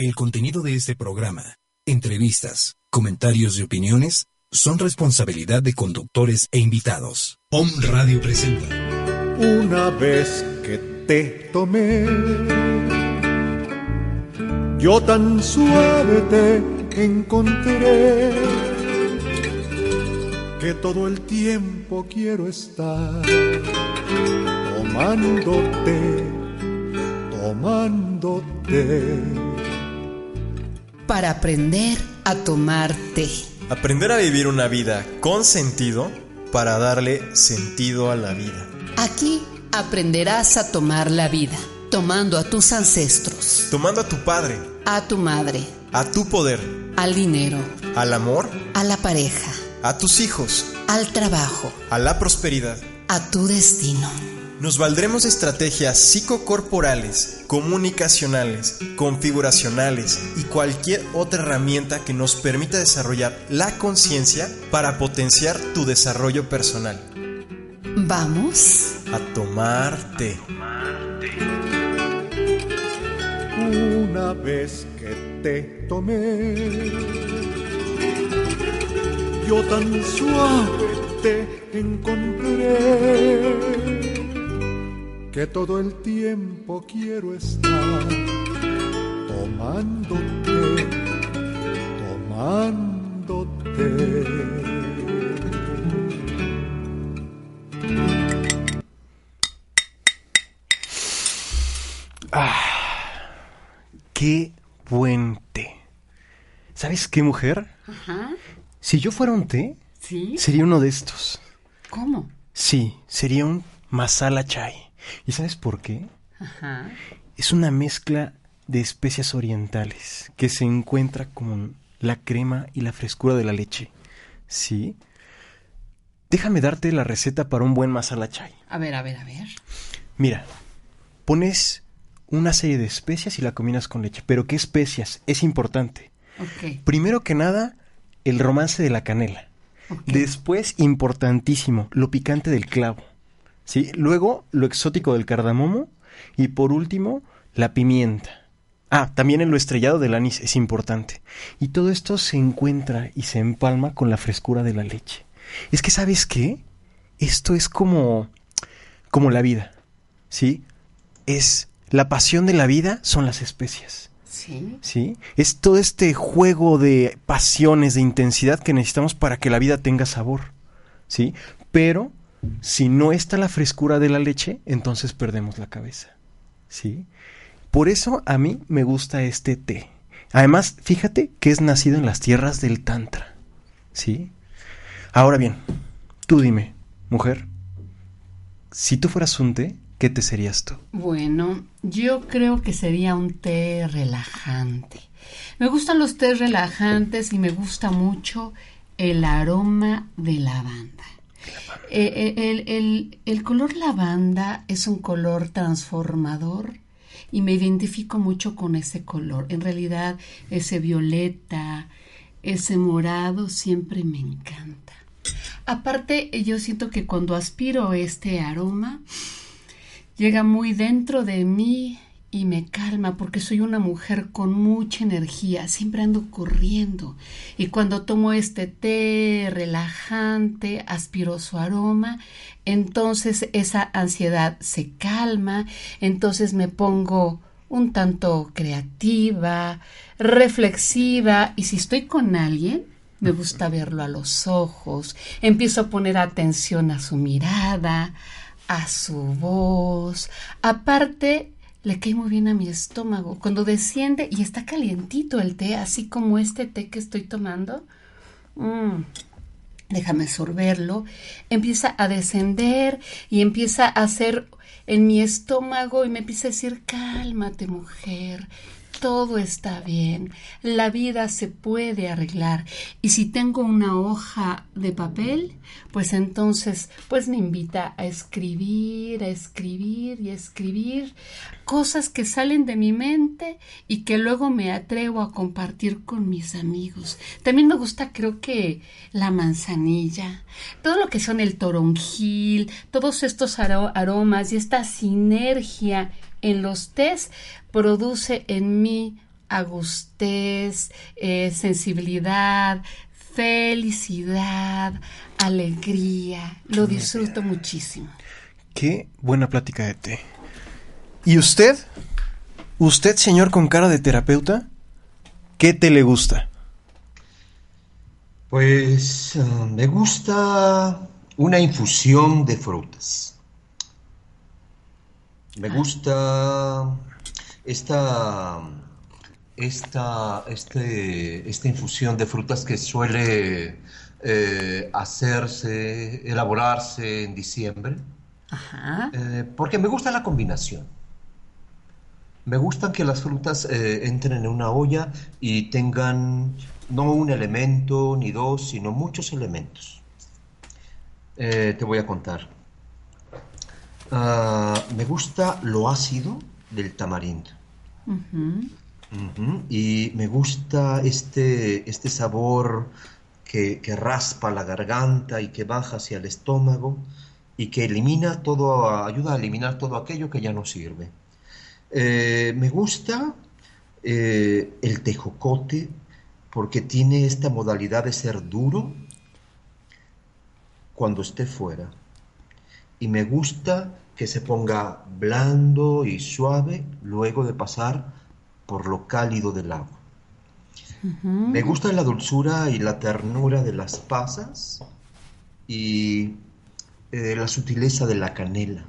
El contenido de este programa, entrevistas, comentarios y opiniones son responsabilidad de conductores e invitados. POM Radio presenta. Una vez que te tomé, yo tan suave te encontré que todo el tiempo quiero estar tomándote, tomándote para aprender a tomar té. Aprender a vivir una vida con sentido para darle sentido a la vida. Aquí aprenderás a tomar la vida, tomando a tus ancestros, tomando a tu padre, a tu madre, a tu poder, al dinero, al amor, a la pareja, a tus hijos, al trabajo, a la prosperidad, a tu destino. Nos valdremos de estrategias psicocorporales, comunicacionales, configuracionales y cualquier otra herramienta que nos permita desarrollar la conciencia para potenciar tu desarrollo personal. Vamos a tomarte. Una vez que te tomé, yo tan suave te encontré que todo el tiempo quiero estar tomándote, tomándote. Ah, qué buen té. ¿Sabes qué, mujer? Ajá. Si yo fuera un té, ¿Sí? sería uno de estos. ¿Cómo? Sí, sería un masala chai. ¿Y sabes por qué? Ajá. Es una mezcla de especias orientales que se encuentra con la crema y la frescura de la leche. ¿Sí? Déjame darte la receta para un buen masala chai. A ver, a ver, a ver. Mira, pones una serie de especias y la combinas con leche. Pero ¿qué especias? Es importante. Ok. Primero que nada, el romance de la canela. Después, importantísimo, lo picante del clavo. ¿Sí? Luego, lo exótico del cardamomo y por último, la pimienta. Ah, también en lo estrellado del anís es importante. Y todo esto se encuentra y se empalma con la frescura de la leche. Es que, ¿sabes qué? Esto es como como la vida. ¿Sí? Es la pasión de la vida son las especias. Sí. ¿Sí? Es todo este juego de pasiones, de intensidad que necesitamos para que la vida tenga sabor. ¿Sí? Pero si no está la frescura de la leche, entonces perdemos la cabeza. ¿Sí? Por eso a mí me gusta este té. Además, fíjate que es nacido en las tierras del Tantra. ¿Sí? Ahora bien, tú dime, mujer, si tú fueras un té, ¿qué te serías tú? Bueno, yo creo que sería un té relajante. Me gustan los tés relajantes y me gusta mucho el aroma de lavanda. Eh, eh, el, color lavanda es un color transformador y me identifico mucho con ese color. En realidad, ese violeta, ese morado siempre me encanta. Aparte, yo siento que cuando aspiro este aroma, llega muy dentro de mí y me calma porque soy una mujer con mucha energía, siempre ando corriendo. Y cuando tomo este té relajante, aspiro su aroma, entonces esa ansiedad se calma, entonces me pongo un tanto creativa, reflexiva y si estoy con alguien, me gusta verlo a los ojos, empiezo a poner atención a su mirada, a su voz, aparte le cae muy bien a mi estómago. Cuando desciende y está calientito el té, así como este té que estoy tomando, mm, déjame sorberlo, empieza a descender y empieza a hacer en mi estómago y me empieza a decir, cálmate mujer, todo está bien, la vida se puede arreglar y si tengo una hoja de papel, pues entonces pues me invita a escribir, a escribir y a escribir cosas que salen de mi mente y que luego me atrevo a compartir con mis amigos. También me gusta creo que la manzanilla, todo lo que son el toronjil, todos estos aromas y esta sinergia en los tés produce en mí agustez, eh, sensibilidad, felicidad, alegría. Lo disfruto muchísimo. Qué buena plática de té. ¿Y usted? ¿Usted, señor con cara de terapeuta? ¿Qué te le gusta? Pues eh, me gusta una infusión de frutas. Me gusta esta, esta, este, esta infusión de frutas que suele eh, hacerse, elaborarse en diciembre. Ajá. Eh, porque me gusta la combinación. Me gusta que las frutas eh, entren en una olla y tengan no un elemento ni dos, sino muchos elementos. Te voy a contar. Ah, me gusta lo ácido del tamarindo. Y me gusta este, este sabor que, que raspa la garganta y que baja hacia el estómago y que elimina todo, ayuda a eliminar todo aquello que ya no sirve. Eh, me gusta eh, el tejocote porque tiene esta modalidad de ser duro cuando esté fuera. Y me gusta que se ponga blando y suave luego de pasar por lo cálido del agua. Me gusta la dulzura y la ternura de las pasas y eh, la sutileza de la canela.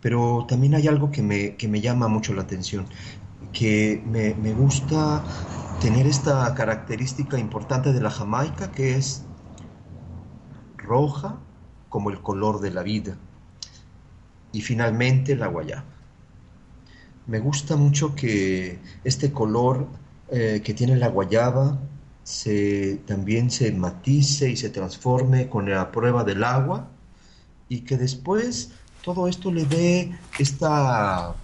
Pero también hay algo que me, que me llama mucho la atención, que me, me gusta tener esta característica importante de la Jamaica, que es roja como el color de la vida. Y finalmente la guayaba. Me gusta mucho que este color eh, que tiene la guayaba se, también se matice y se transforme con la prueba del agua y que después todo esto le dé esta,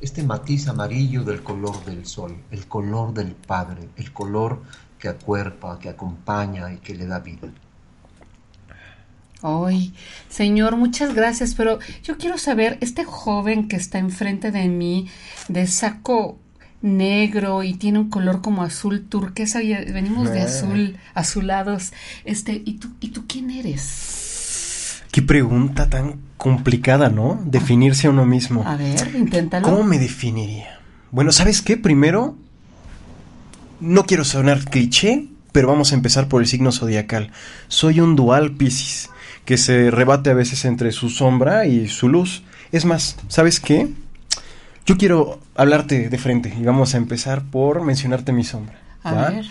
este matiz amarillo del color del sol, el color del Padre, el color que acuerpa, que acompaña y que le da vida. Ay, señor, muchas gracias, pero yo quiero saber, este joven que está enfrente de mí, de saco negro y tiene un color como azul turquesa, y venimos de Ah. azul, azulados, este, ¿y tú, ¿y tú quién eres? Qué pregunta tan complicada, ¿no? Definirse a uno mismo. A ver, inténtalo. ¿Cómo me definiría? Bueno, ¿sabes qué? Primero, no quiero sonar cliché, pero vamos a empezar por el signo zodiacal. Soy un dual Piscis, que se rebate a veces entre su sombra y su luz. Es más, ¿sabes qué? Yo quiero hablarte de frente y vamos a empezar por mencionarte mi sombra. Ver.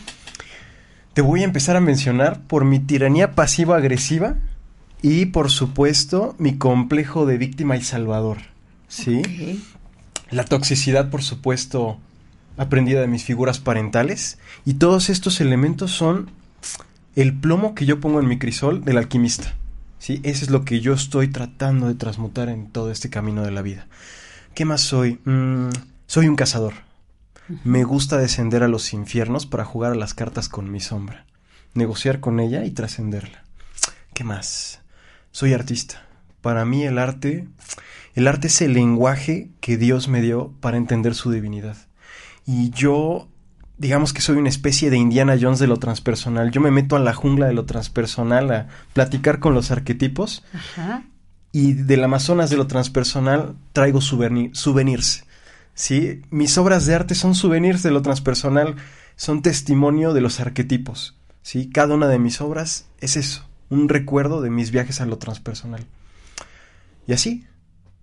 Te voy a empezar a mencionar por mi tiranía pasiva-agresiva y, por supuesto, mi complejo de víctima y salvador. ¿Sí? La toxicidad, por supuesto, aprendida de mis figuras parentales. Y todos estos elementos son el plomo que yo pongo en mi crisol del alquimista. ¿Sí? Ese es lo que yo estoy tratando de transmutar en todo este camino de la vida. ¿Qué más soy? Mm, soy un cazador. Me gusta descender a los infiernos para jugar a las cartas con mi sombra. Negociar con ella y trascenderla. ¿Qué más? Soy artista. Para mí el arte, el arte es el lenguaje que Dios me dio para entender su divinidad. Y yo, digamos que soy una especie de Indiana Jones de lo transpersonal. Yo me meto a la jungla de lo transpersonal a platicar con los arquetipos Ajá. y del Amazonas de lo transpersonal traigo souvenir- souvenirs. ¿sí? Mis obras de arte son souvenirs de lo transpersonal, son testimonio de los arquetipos. ¿sí? Cada una de mis obras es eso, un recuerdo de mis viajes a lo transpersonal. Y así,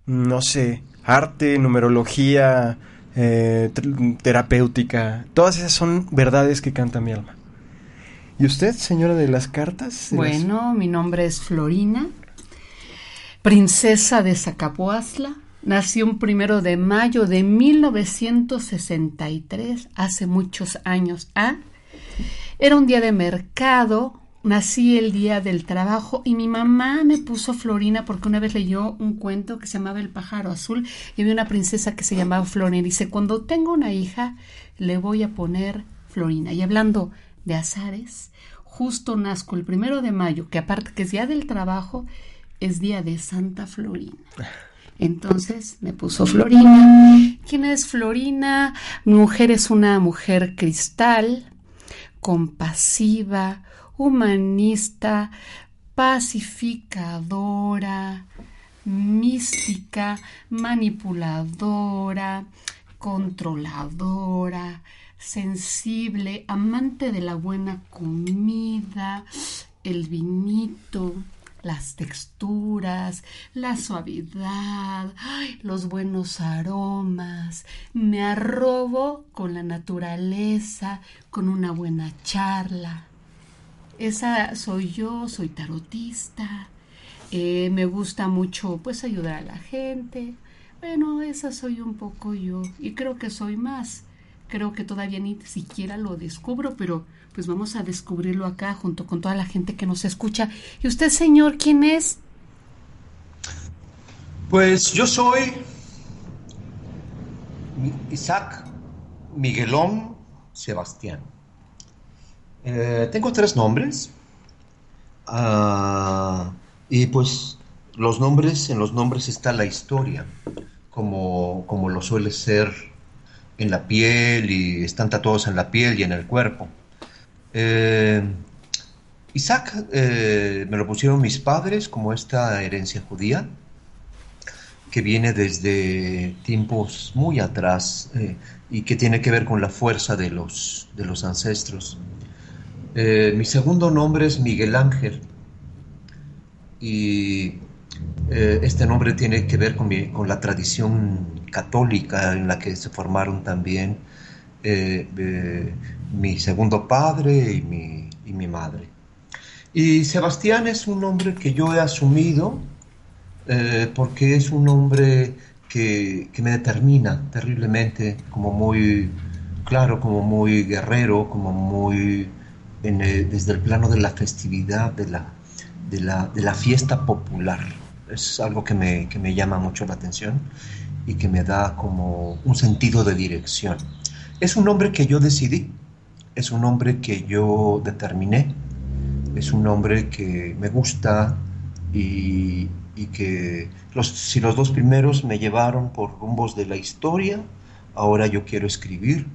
no sé, arte, numerología, eh, ter- terapéutica, todas esas son verdades que canta mi alma. ¿Y usted, señora de las cartas? Bueno, mi nombre es Florina, princesa de Zacapuazla. Nací un primero de mayo de 1963, hace muchos años. ¿ah? Era un día de mercado, nací el día del trabajo y mi mamá me puso Florina porque una vez leyó un cuento que se llamaba El pájaro azul y había una princesa que se llamaba Florina. Y dice, cuando tengo una hija, le voy a poner Florina. Y hablando de azares, justo nazco el primero de mayo, que aparte que es día del trabajo, es día de Santa Florina. Entonces me puso Florina. ¿Quién es Florina? Mi mujer es una mujer cristal, compasiva, humanista, pacificadora, mística, manipuladora, controladora, sensible, amante de la buena comida, el vinito, las texturas, la suavidad, los buenos aromas. Me arrobo con la naturaleza, con una buena charla. Esa soy yo, soy tarotista. Eh, me gusta mucho pues ayudar a la gente. Bueno, esa soy un poco yo y creo que soy más. Creo que todavía ni siquiera lo descubro, pero pues vamos a descubrirlo acá junto con toda la gente que nos escucha. ¿Y usted, señor, quién es? Pues yo soy Isaac Miguelón Sebastián. Eh, tengo tres nombres. Ah, y pues los nombres, en los nombres está la historia, como, como lo suele ser en la piel y están tatuados en la piel y en el cuerpo. Eh, Isaac eh, me lo pusieron mis padres como esta herencia judía que viene desde tiempos muy atrás y que tiene que ver con la fuerza de los, de los ancestros. Mi segundo nombre es Miguel Ángel y este nombre tiene que ver con, la tradición católica en la que se formaron también mi segundo padre y mi, y mi, madre. Y Sebastián es un nombre que yo he asumido eh, porque es un nombre que, que, me determina terriblemente, como muy claro, como muy guerrero, como muy desde el plano de la festividad, de la, de la, de la fiesta popular. Es algo que me, que me llama mucho la atención y que me da como un sentido de dirección. Es un nombre que yo decidí, es un hombre que yo determiné, es un hombre que me gusta y, que los, si los dos primeros me llevaron por rumbos de la historia, ahora yo quiero escribir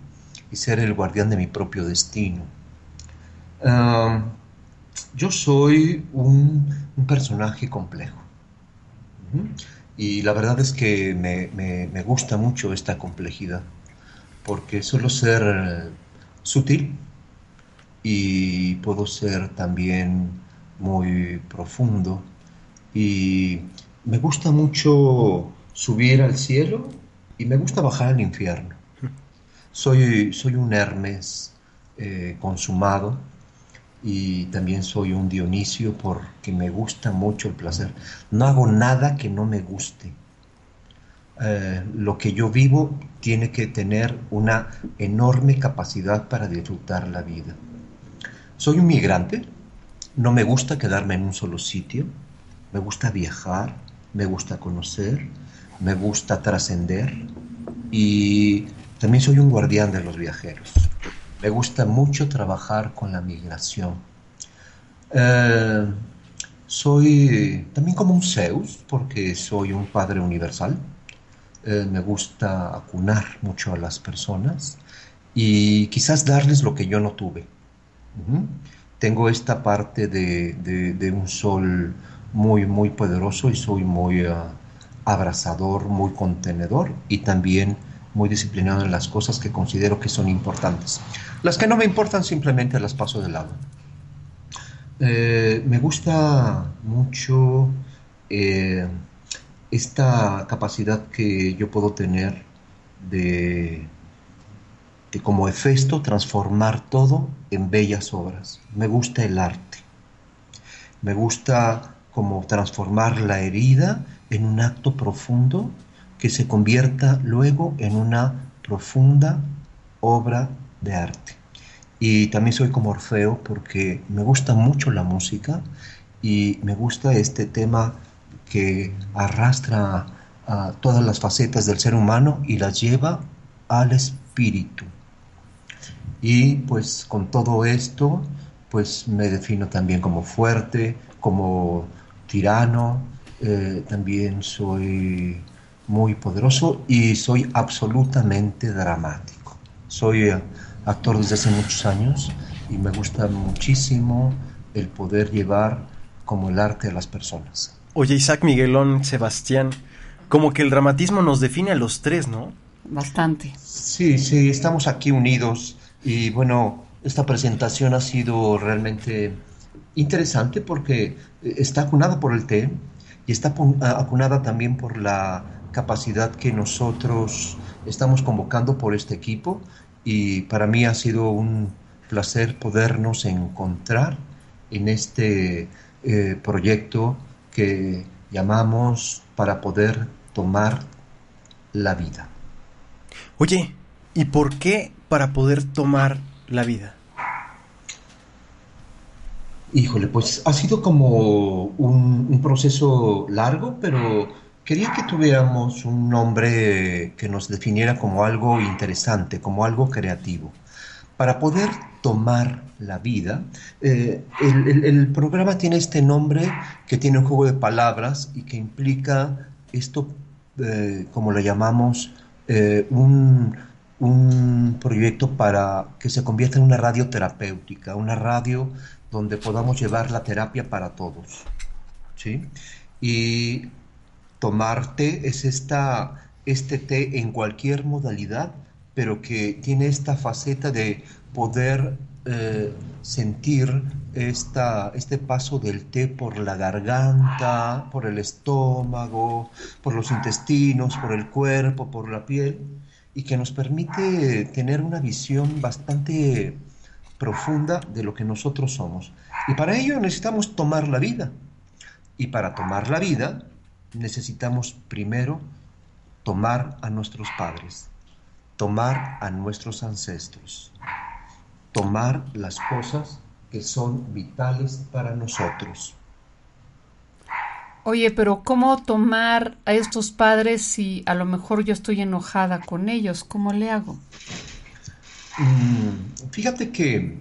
y ser el guardián de mi propio destino. Yo soy un, personaje complejo. Y la verdad es que me, me gusta mucho esta complejidad porque suelo ser sutil y puedo ser también muy profundo. Y me gusta mucho subir al cielo y me gusta bajar al infierno. Soy, soy un Hermes eh, consumado y también soy un Dionisio porque me gusta mucho el placer. No hago nada que no me guste eh, lo que yo vivo tiene que tener una enorme capacidad para disfrutar la vida. Soy un migrante, no me gusta quedarme en un solo sitio, me gusta viajar, me gusta conocer, me gusta trascender y también soy un guardián de los viajeros. Me gusta mucho trabajar con la migración. Eh, soy también como un Zeus porque soy un padre universal eh, me gusta acunar mucho a las personas y quizás darles lo que yo no tuve. Tengo esta parte de, un sol muy, muy poderoso y soy muy ah, abrazador, muy contenedor y también muy disciplinado en las cosas que considero que son importantes. Las que no me importan simplemente las paso de lado. Eh, me gusta mucho eh, esta capacidad que yo puedo tener de, de como efecto transformar todo en bellas obras. Me gusta el arte. Me gusta como transformar la herida en un acto profundo que se convierta luego en una profunda obra de arte. Y también soy como Orfeo porque me gusta mucho la música y me gusta este tema que arrastra a todas las facetas del ser humano y las lleva al espíritu. Y pues con todo esto, pues me defino también como fuerte, como tirano, eh, también soy muy poderoso y soy absolutamente dramático. Soy eh, actor desde hace muchos años y me gusta muchísimo el poder llevar como el arte a las personas. Oye, Isaac Miguelón, Sebastián, como que el dramatismo nos define a los tres, ¿no? Bastante. Sí, sí, estamos aquí unidos y bueno, esta presentación ha sido realmente interesante porque está acunada por el té y está acunada también por la capacidad que nosotros estamos convocando por este equipo y para mí ha sido un placer podernos encontrar en este eh, proyecto que llamamos para poder tomar la vida. Oye, ¿y por qué para poder tomar la vida? Híjole, pues ha sido como un, proceso largo, pero quería que tuviéramos un nombre que nos definiera como algo interesante, como algo creativo. Para poder tomar la vida, eh, el, programa tiene este nombre que tiene un juego de palabras y que implica esto, eh, como lo llamamos, eh, un, un proyecto para que se convierta en una radio terapéutica, una radio donde podamos llevar la terapia para todos. ¿sí? Y tomar té es esta, este té en cualquier modalidad, pero que tiene esta faceta de poder eh, sentir esta, este paso del té por la garganta, por el estómago, por los intestinos, por el cuerpo, por la piel, y que nos permite tener una visión bastante profunda de lo que nosotros somos. Y para ello necesitamos tomar la vida. Y para tomar la vida necesitamos primero tomar a nuestros padres, tomar a nuestros ancestros, tomar las cosas que son vitales para nosotros. Oye, pero ¿cómo tomar a estos padres si a lo mejor yo estoy enojada con ellos? ¿Cómo le hago? Mm, fíjate que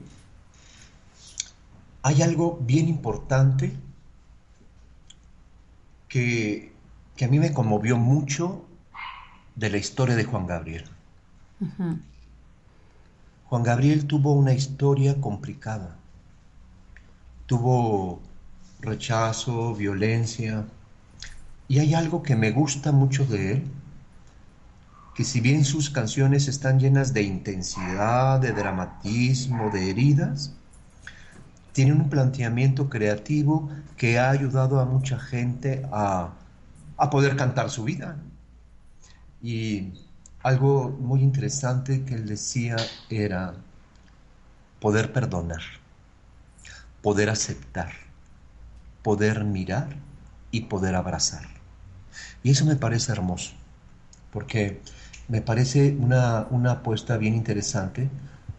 hay algo bien importante que, a mí me conmovió mucho de la historia de Juan Gabriel. Juan Gabriel tuvo una historia complicada. Tuvo rechazo, violencia, y hay algo que me gusta mucho de él, que si bien sus canciones están llenas de intensidad, de dramatismo, de heridas, tienen un planteamiento creativo que ha ayudado a mucha gente a, poder cantar su vida. Y algo muy interesante que él decía era poder perdonar, poder aceptar, poder mirar y poder abrazar. Y eso me parece hermoso, porque me parece una, apuesta bien interesante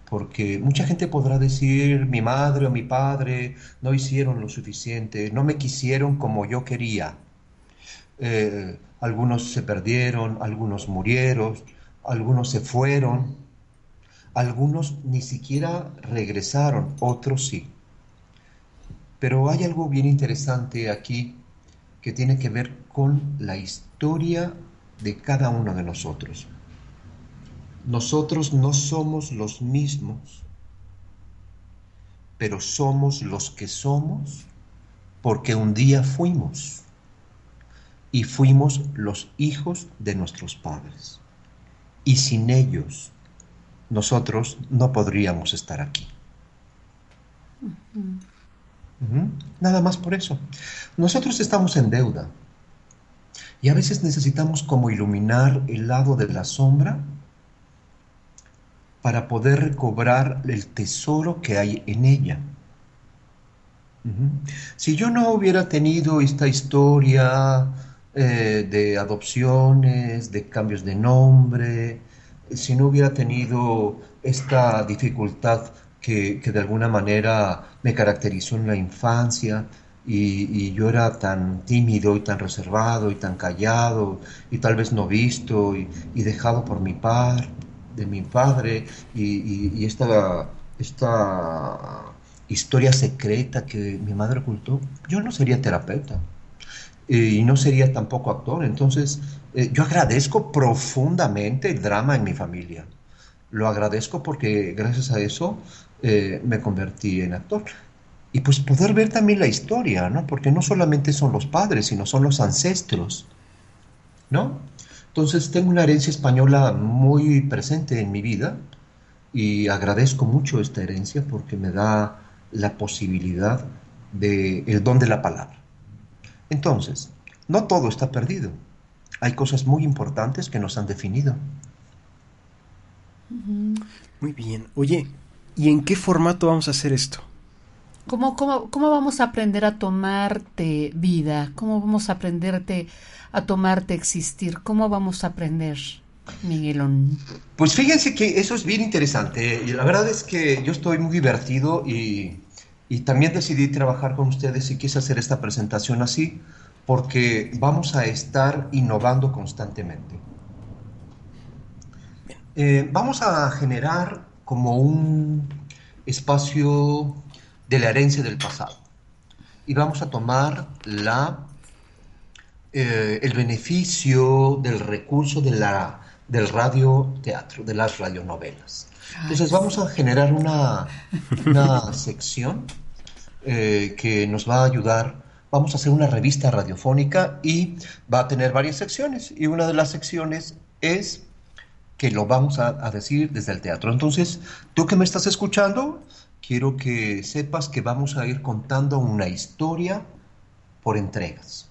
porque mucha gente podrá decir mi madre o mi padre no hicieron lo suficiente, no me quisieron como yo quería. Eh, algunos se perdieron, algunos murieron, algunos se fueron, algunos ni siquiera regresaron, otros sí. Pero hay algo bien interesante aquí que tiene que ver con la historia de cada uno de nosotros. Nosotros no somos los mismos, pero somos los que somos porque un día fuimos y fuimos los hijos de nuestros padres. Y sin ellos, nosotros no podríamos estar aquí. Nada más por eso. Nosotros estamos en deuda y a veces necesitamos como iluminar el lado de la sombra para poder recobrar el tesoro que hay en ella. Si yo no hubiera tenido esta historia eh, de adopciones, de cambios de nombre, si no hubiera tenido esta dificultad que, de alguna manera me caracterizó en la infancia, y, yo era tan tímido y tan reservado y tan callado y tal vez no visto y, y dejado por mi par, de mi padre y, esta, esta historia secreta que mi madre ocultó, yo no sería terapeuta. Y no sería tampoco actor. Entonces, eh, yo agradezco profundamente el drama en mi familia. Lo agradezco porque gracias a eso eh, me convertí en actor. Y pues poder ver también la historia, ¿no? Porque no solamente son los padres, sino son los ancestros, ¿no? Entonces tengo una herencia española muy presente en mi vida y agradezco mucho esta herencia porque me da la posibilidad de el don de la palabra. Entonces, no todo está perdido. Hay cosas muy importantes que nos han definido. Muy bien. Oye, ¿y en qué formato vamos a hacer esto? ¿Cómo, cómo, cómo vamos a aprender a tomarte vida? ¿Cómo vamos a aprenderte a tomarte existir? ¿Cómo vamos a aprender, Miguelón? Pues fíjense que eso es bien interesante. Y la verdad es que yo estoy muy divertido y, y también decidí trabajar con ustedes y quise hacer esta presentación así porque vamos a estar innovando constantemente. Eh, vamos a generar como un espacio de la herencia del pasado y vamos a tomar la, eh, el beneficio del recurso de la, del radioteatro, de las radionovelas. Entonces vamos a generar una, una sección eh, que nos va a ayudar vamos a hacer una revista radiofónica y va a tener varias secciones. Y una de las secciones es que lo vamos a, decir desde el teatro. Entonces, tú que me estás escuchando, quiero que sepas que vamos a ir contando una historia por entregas.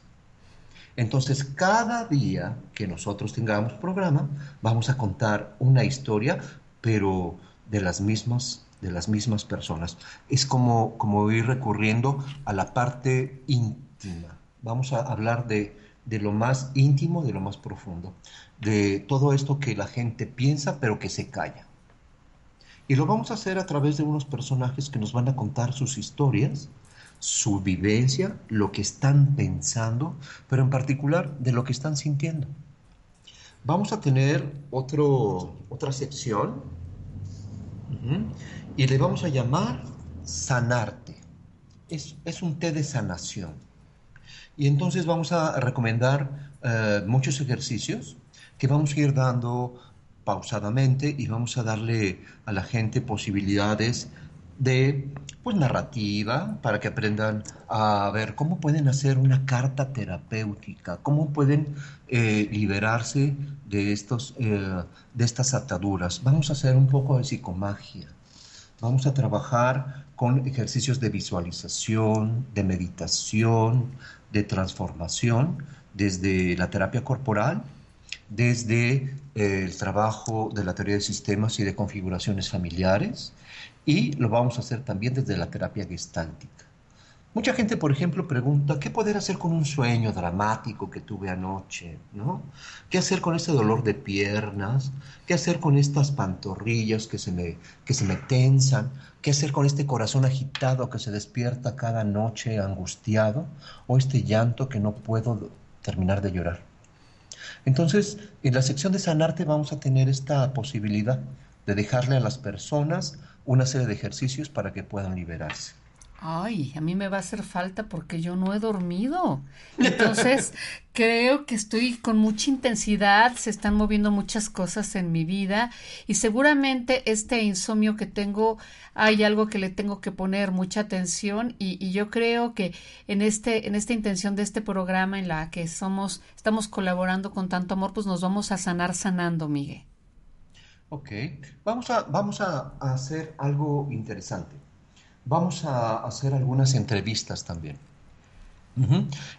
Entonces, cada día que nosotros tengamos programa, vamos a contar una historia, pero de las mismas de las mismas personas. Es como, como ir recurriendo a la parte íntima. Vamos a hablar de, de lo más íntimo, de lo más profundo, de todo esto que la gente piensa pero que se calla. Y lo vamos a hacer a través de unos personajes que nos van a contar sus historias, su vivencia, lo que están pensando, pero en particular de lo que están sintiendo. Vamos a tener otro, otra sección y le vamos a llamar sanarte. Es, un té de sanación. Y entonces vamos a recomendar eh, muchos ejercicios que vamos a ir dando pausadamente y vamos a darle a la gente posibilidades de pues narrativa para que aprendan a ver cómo pueden hacer una carta terapéutica, cómo pueden eh, liberarse de estos eh, de estas ataduras. Vamos a hacer un poco de psicomagia. Vamos a trabajar con ejercicios de visualización, de meditación, de transformación, desde la terapia corporal, desde eh, el trabajo de la teoría de sistemas y de configuraciones familiares, y lo vamos a hacer también desde la terapia gestáltica. Mucha gente, por ejemplo, pregunta, ¿qué poder hacer con un sueño dramático que tuve anoche? ¿no? ¿Qué hacer con ese dolor de piernas? ¿Qué hacer con estas pantorrillas que se, me, que se me tensan? ¿Qué hacer con este corazón agitado que se despierta cada noche angustiado? ¿O este llanto que no puedo terminar de llorar? Entonces, en la sección de sanarte vamos a tener esta posibilidad de dejarle a las personas una serie de ejercicios para que puedan liberarse. Ay, a mí me va a hacer falta porque yo no he dormido. Entonces, creo que estoy con mucha intensidad, se están moviendo muchas cosas en mi vida y seguramente este insomnio que tengo, hay algo que le tengo que poner mucha atención y, y yo creo que en este, en esta intención de este programa en la que somos, estamos colaborando con tanto amor, pues nos vamos a sanar sanando, Miguel. Ok, vamos a, vamos a hacer algo interesante vamos a hacer algunas entrevistas también.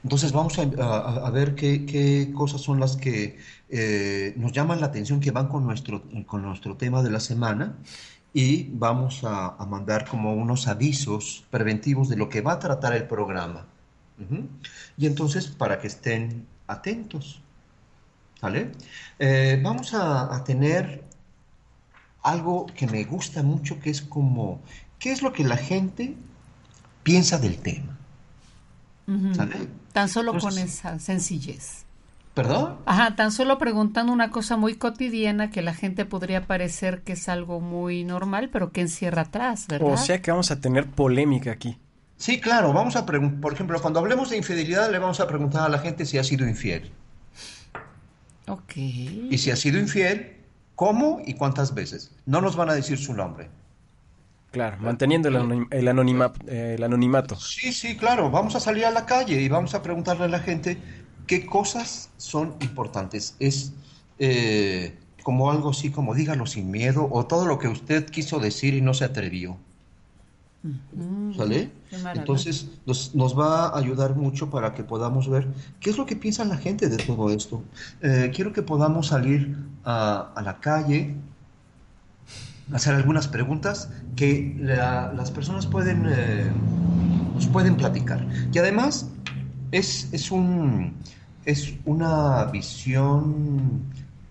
Entonces vamos a, ver qué, cosas son las que eh, nos llaman la atención, que van con nuestro, con nuestro tema de la semana y vamos a, mandar como unos avisos preventivos de lo que va a tratar el programa. Y entonces para que estén atentos. ¿Vale? Eh, vamos a tener algo que me gusta mucho, que es como ¿Qué es lo que la gente piensa del tema? Tan solo con esa sencillez. ¿Perdón? Ajá, tan solo preguntando una cosa muy cotidiana que la gente podría parecer que es algo muy normal, pero que encierra atrás, ¿verdad? O sea que vamos a tener polémica aquí. Sí, claro, vamos a preguntar, por ejemplo, cuando hablemos de infidelidad le vamos a preguntar a la gente si ha sido infiel. Ok. Y si ha sido infiel, ¿cómo y cuántas veces? No nos van a decir su nombre. Claro, manteniendo el, anonim- el anonima- el anonimato. Sí, sí, claro, vamos a salir a la calle y vamos a preguntarle a la gente qué cosas son importantes. Es eh, como algo así, como dígalo sin miedo, o todo lo que usted quiso decir y no se atrevió. ¿Sale? Entonces nos, nos va a ayudar mucho para que podamos ver qué es lo que piensa la gente de todo esto. Eh, quiero que podamos salir a, a la calle, hacer algunas preguntas que la- las personas pueden, eh, nos pueden platicar. Y además es, es, un, es una visión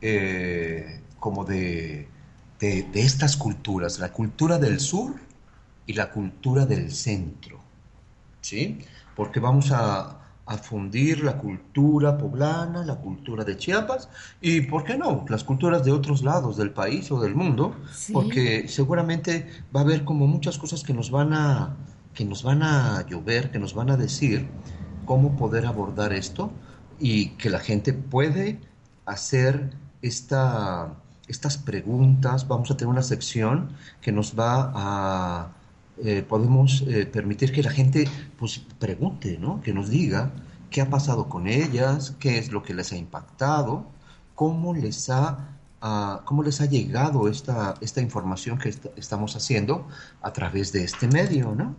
eh, como de, de, de estas culturas, la cultura del sur y la cultura del centro. ¿Sí? Porque vamos a, a fundir la cultura poblana, la cultura de Chiapas y, ¿por qué no?, las culturas de otros lados del país o del mundo, Sí. porque seguramente va a haber como muchas cosas que nos van a, que nos van a llover, que nos van a decir cómo poder abordar esto y que la gente puede hacer esta, estas preguntas. Vamos a tener una sección que nos va a... eh, podemos eh, permitir que la gente pues pregunte, ¿no? Que nos diga qué ha pasado con ellas, qué es lo que les ha impactado, cómo les ha, ah, cómo les ha llegado esta, esta información que est- estamos haciendo a través de este medio, ¿no?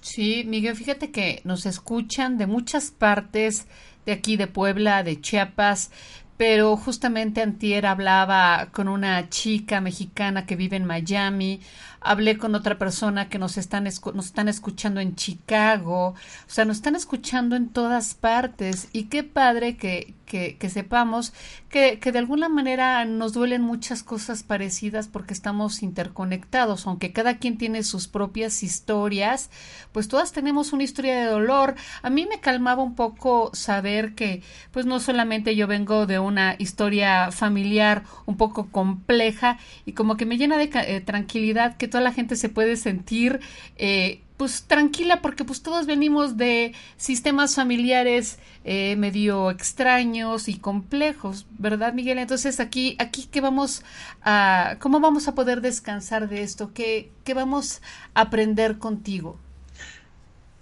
Sí, Miguel, fíjate que nos escuchan de muchas partes de aquí, de Puebla, de Chiapas, pero justamente antier hablaba con una chica mexicana que vive en Miami, hablé con otra persona que nos están, nos están escuchando en Chicago, o sea, nos están escuchando en todas partes. Y qué padre que, que, que sepamos que, de alguna manera nos duelen muchas cosas parecidas porque estamos interconectados, aunque cada quien tiene sus propias historias, pues todas tenemos una historia de dolor. A mí me calmaba un poco saber que pues no solamente yo vengo de una historia familiar un poco compleja y como que me llena de eh, tranquilidad que toda la gente se puede sentir eh, pues tranquila porque pues todos venimos de sistemas familiares eh, medio extraños y complejos, ¿verdad, Miguel? Entonces aquí, aquí qué vamos a, cómo vamos a poder descansar de esto, qué, qué vamos a aprender contigo.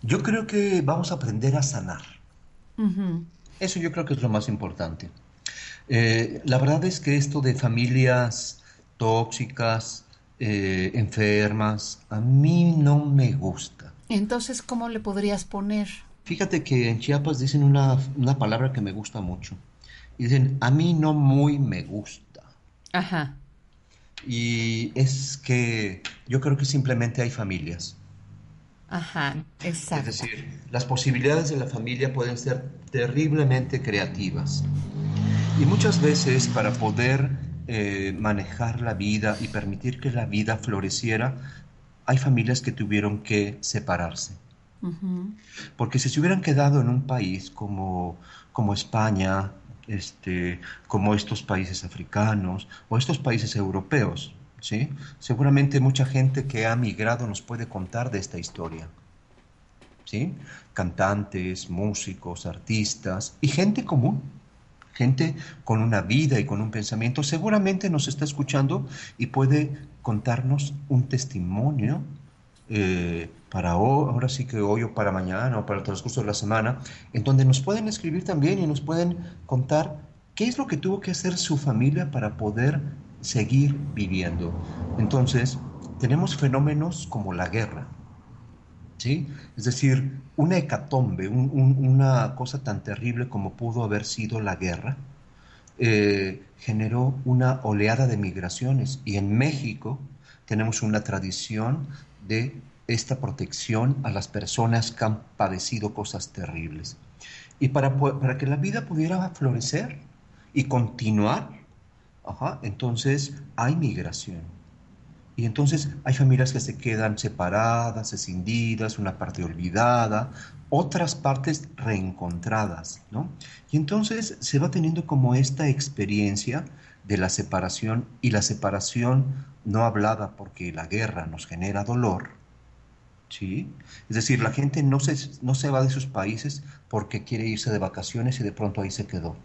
Yo creo que vamos a aprender a sanar. Eso yo creo que es lo más importante. Eh, la verdad es que esto de familias tóxicas, eh, enfermas, a mí no me gusta. Entonces, ¿cómo le podrías poner? Fíjate que en Chiapas dicen una, una palabra que me gusta mucho. Y dicen, a mí no muy me gusta. Ajá. Y es que yo creo que simplemente hay familias. Ajá, Es exacto. decir, las posibilidades de la familia pueden ser terriblemente creativas. Y muchas veces para poder eh, manejar la vida y permitir que la vida floreciera, hay familias que tuvieron que separarse. Porque si se hubieran quedado en un país como, como España, este, como estos países africanos o estos países europeos, ¿sí? Seguramente mucha gente que ha migrado nos puede contar de esta historia. ¿Sí? Cantantes, músicos, artistas y gente común, gente con una vida y con un pensamiento, seguramente nos está escuchando y puede contarnos un testimonio eh, para ho- ahora sí que hoy o para mañana o para el transcurso de la semana, en donde nos pueden escribir también y nos pueden contar qué es lo que tuvo que hacer su familia para poder seguir viviendo. Entonces, tenemos fenómenos como la guerra, ¿sí? Es decir, una hecatombe, un- un- una cosa tan terrible como pudo haber sido la guerra, eh, generó una oleada de migraciones y en México tenemos una tradición de esta protección a las personas que han padecido cosas terribles. Y para, para que la vida pudiera florecer y continuar, ajá, entonces hay migración. Y entonces hay familias que se quedan separadas, escindidas, una parte olvidada, otras partes reencontradas, ¿no? Y entonces se va teniendo como esta experiencia de la separación y la separación no hablada porque la guerra nos genera dolor, ¿sí? Es decir, la gente no se, no se va de sus países porque quiere irse de vacaciones y de pronto ahí se quedó.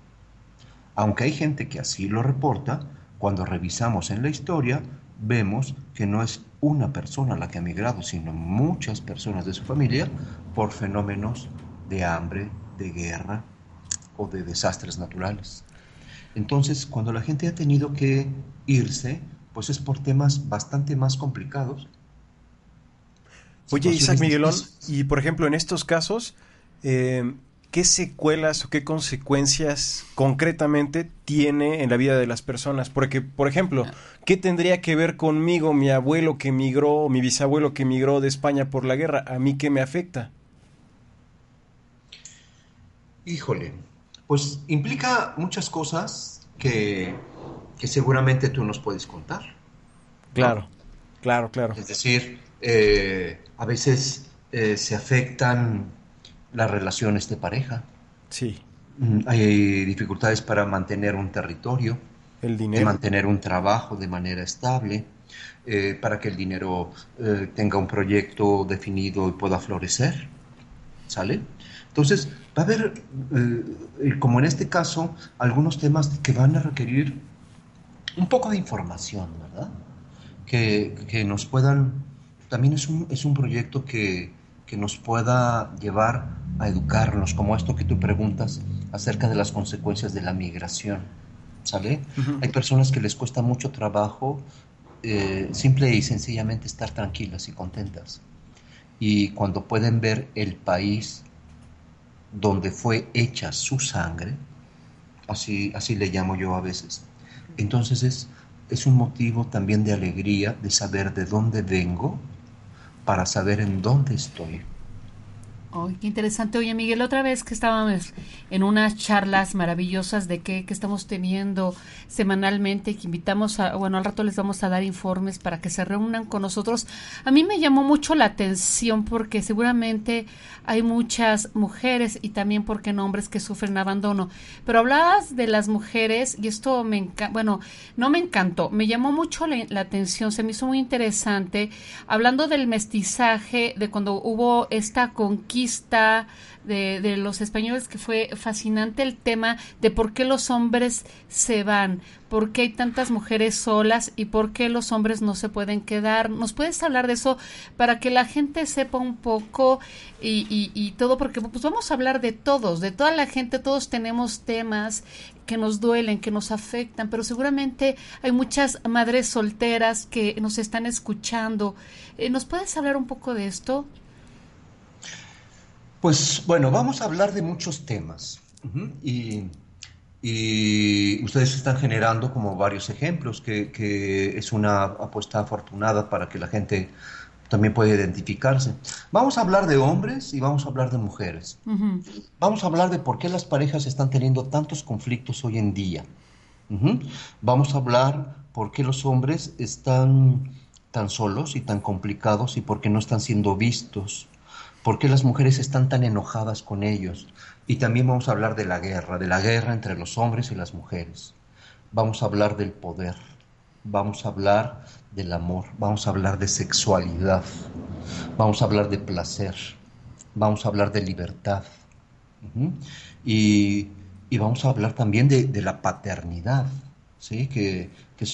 Aunque hay gente que así lo reporta, cuando revisamos en la historia, vemos que no es una persona la que ha migrado, sino muchas personas de su familia por fenómenos de hambre, de guerra o de desastres naturales. Entonces, cuando la gente ha tenido que irse, pues es por temas bastante más complicados. Oye, Isaac Miguelón, y por ejemplo, en estos casos, eh, ¿qué secuelas o qué consecuencias concretamente tiene en la vida de las personas? Porque, por ejemplo, ¿qué tendría que ver conmigo mi abuelo que emigró, mi bisabuelo que emigró de España por la guerra? ¿A mí qué me afecta? Híjole, pues implica muchas cosas que, seguramente tú nos puedes contar. Claro, claro, claro. Es decir, eh, a veces eh, se afectan las relaciones de pareja. Sí. Mm, hay dificultades para mantener un territorio, el dinero. mantener un trabajo de manera estable, eh, para que el dinero tenga un proyecto definido y pueda florecer. ¿Sale? Entonces, va a haber, eh, como en este caso, algunos temas que van a requerir un poco de información, ¿verdad? Que, nos puedan, también es un, es un proyecto que, que nos pueda llevar a educarnos, como esto que tú preguntas acerca de las consecuencias de la migración, ¿sale? Hay personas que les cuesta mucho trabajo eh, simple y sencillamente estar tranquilas y contentas. Y cuando pueden ver el país donde fue hecha su sangre, así, así le llamo yo a veces. Entonces es, es un motivo también de alegría de saber de dónde vengo para saber en dónde estoy. Qué interesante. Oye, Miguel, otra vez que estábamos en unas charlas maravillosas de qué, que estamos teniendo semanalmente, que invitamos a, bueno, al rato les vamos a dar informes para que se reúnan con nosotros. A mí me llamó mucho la atención porque seguramente hay muchas mujeres y también, porque hombres que sufren abandono. Pero hablabas de las mujeres y esto me encanta, bueno, no me encantó, me llamó mucho la, la atención, se me hizo muy interesante, hablando del mestizaje, de cuando hubo esta conquista de, los españoles que fue fascinante el tema de por qué los hombres se van, por qué hay tantas mujeres solas y por qué los hombres no se pueden quedar. ¿Nos puedes hablar de eso para que la gente sepa un poco y, y, todo? Porque pues vamos a hablar de todos, de toda la gente, todos tenemos temas que nos duelen, que nos afectan, pero seguramente hay muchas madres solteras que nos están escuchando. Eh, ¿Nos puedes hablar un poco de esto? Pues bueno, vamos a hablar de muchos temas y, ustedes están generando como varios ejemplos, que, es una apuesta afortunada para que la gente también pueda identificarse. Vamos a hablar de hombres y vamos a hablar de mujeres. Vamos a hablar de por qué las parejas están teniendo tantos conflictos hoy en día. Vamos a hablar por qué los hombres están tan solos y tan complicados y por qué no están siendo vistos ¿Por qué las mujeres están tan enojadas con ellos? Y también vamos a hablar de la guerra, de la guerra entre los hombres y las mujeres. Vamos a hablar del poder, vamos a hablar del amor, vamos a hablar de sexualidad, vamos a hablar de placer, vamos a hablar de libertad. y, vamos a hablar también de, la paternidad ¿sí? que,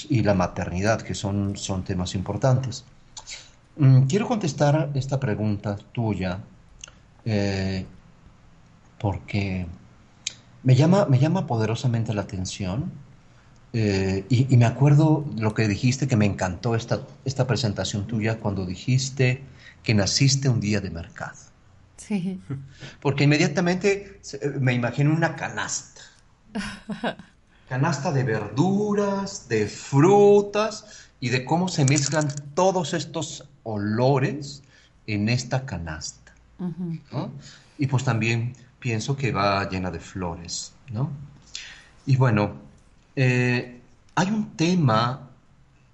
y la maternidad, que son, son temas importantes. Mm, quiero contestar esta pregunta tuya eh, porque me llama, me llama poderosamente la atención eh, y, me acuerdo lo que dijiste que me encantó esta, esta presentación tuya cuando dijiste que naciste un día de mercado. Sí. Porque inmediatamente me imagino una canasta. Canasta de verduras, de frutas y de cómo se mezclan todos estos olores en esta canasta. Y pues también pienso que va llena de flores, ¿no? Y bueno, eh, hay un tema